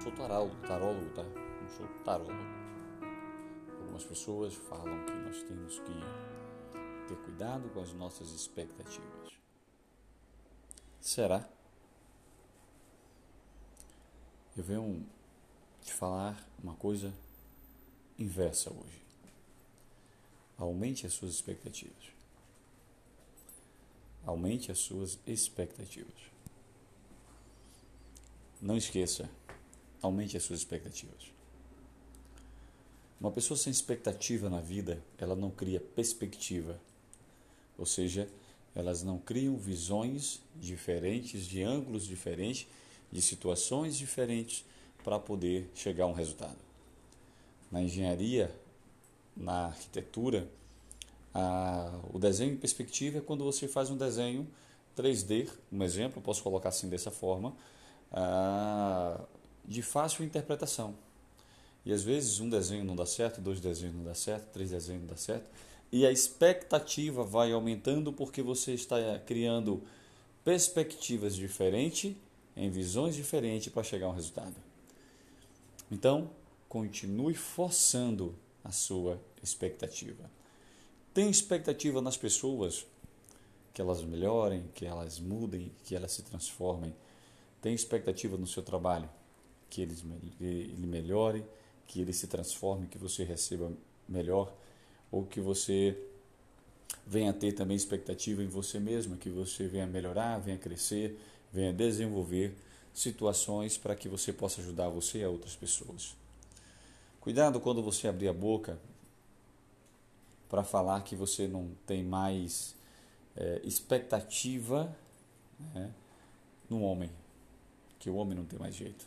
sou tarólogo, tarólogo, tá? Não sou tarólogo. Algumas pessoas falam que nós temos que ter cuidado com as nossas expectativas. Será? Eu venho te falar uma coisa inversa hoje. Aumente as suas expectativas. Aumente as suas expectativas. Não esqueça, aumente as suas expectativas. Uma pessoa sem expectativa na vida, ela não cria perspectiva. Ou seja, elas não criam visões diferentes, de ângulos diferentes, de situações diferentes para poder chegar a um resultado. Na engenharia, na arquitetura, a, o desenho em perspectiva é quando você faz um desenho 3D, um exemplo, posso colocar assim dessa forma, a, de fácil interpretação. E às vezes um desenho não dá certo, dois desenhos não dá certo, três desenhos não dá certo, e a expectativa vai aumentando porque você está criando perspectivas diferentes, em visões diferentes para chegar a um resultado. Então, continue forçando a sua expectativa. Tem expectativa nas pessoas que elas melhorem, que elas mudem, que elas se transformem. Tem expectativa no seu trabalho que ele melhore, que ele se transforme, que você receba melhor, ou que você venha ter também expectativa em você mesmo, que você venha melhorar, venha crescer, venha desenvolver situações para que você possa ajudar você e a outras pessoas. Cuidado quando você abrir a boca para falar que você não tem mais é, expectativa né, no homem, que o homem não tem mais jeito.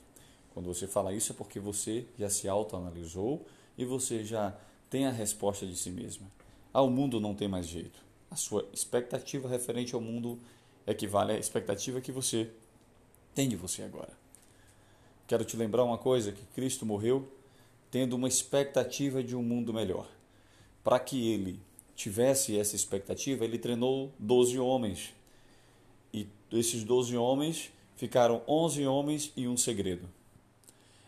Quando você fala isso é porque você já se autoanalisou e você já tem a resposta de si mesma. Ah, o mundo não tem mais jeito. A sua expectativa referente ao mundo equivale à expectativa que você tem de você agora. Quero te lembrar uma coisa, que Cristo morreu tendo uma expectativa de um mundo melhor. Para que ele tivesse essa expectativa, ele treinou 12 homens. E esses 12 homens ficaram 11 homens e um segredo.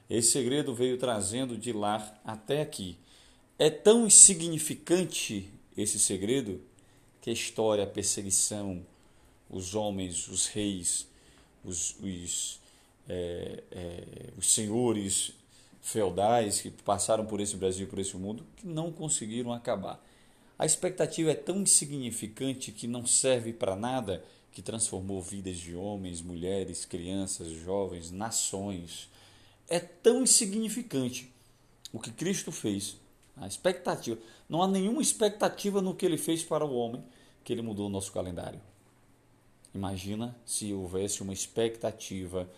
Esse segredo veio trazendo de lá até aqui. É tão insignificante esse segredo que a história, a perseguição, os homens, os reis, os, os, é, é, os senhores feudais que passaram por esse Brasil, por esse mundo, que não conseguiram acabar. A expectativa é tão insignificante que não serve para nada, que transformou vidas de homens, mulheres, crianças, jovens, nações. É tão insignificante o que Cristo fez. A expectativa. Não há nenhuma expectativa no que ele fez para o homem que ele mudou o nosso calendário. Imagina se houvesse uma expectativa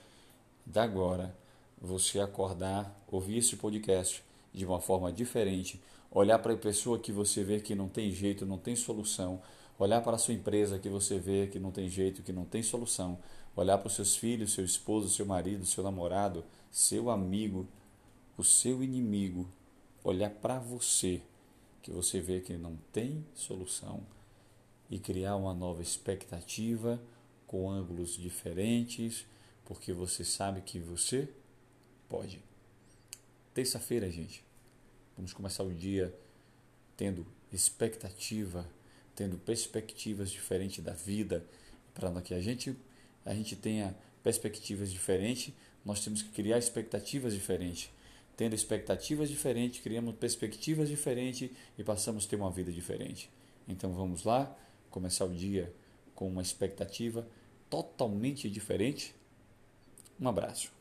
da agora você acordar, ouvir esse podcast de uma forma diferente, olhar para a pessoa que você vê que não tem jeito, não tem solução, olhar para a sua empresa que você vê que não tem jeito, que não tem solução, olhar para os seus filhos, seu esposo, seu marido, seu namorado, seu amigo, o seu inimigo, olhar para você que você vê que não tem solução e criar uma nova expectativa com ângulos diferentes, porque você sabe que você pode. Terça-feira, gente, vamos começar o dia tendo expectativa, tendo perspectivas diferentes da vida, para que a gente a gente tenha perspectivas diferentes, nós temos que criar expectativas diferentes. Tendo expectativas diferentes, criamos perspectivas diferentes e passamos a ter uma vida diferente. Então vamos lá, começar o dia com uma expectativa totalmente diferente. Um abraço.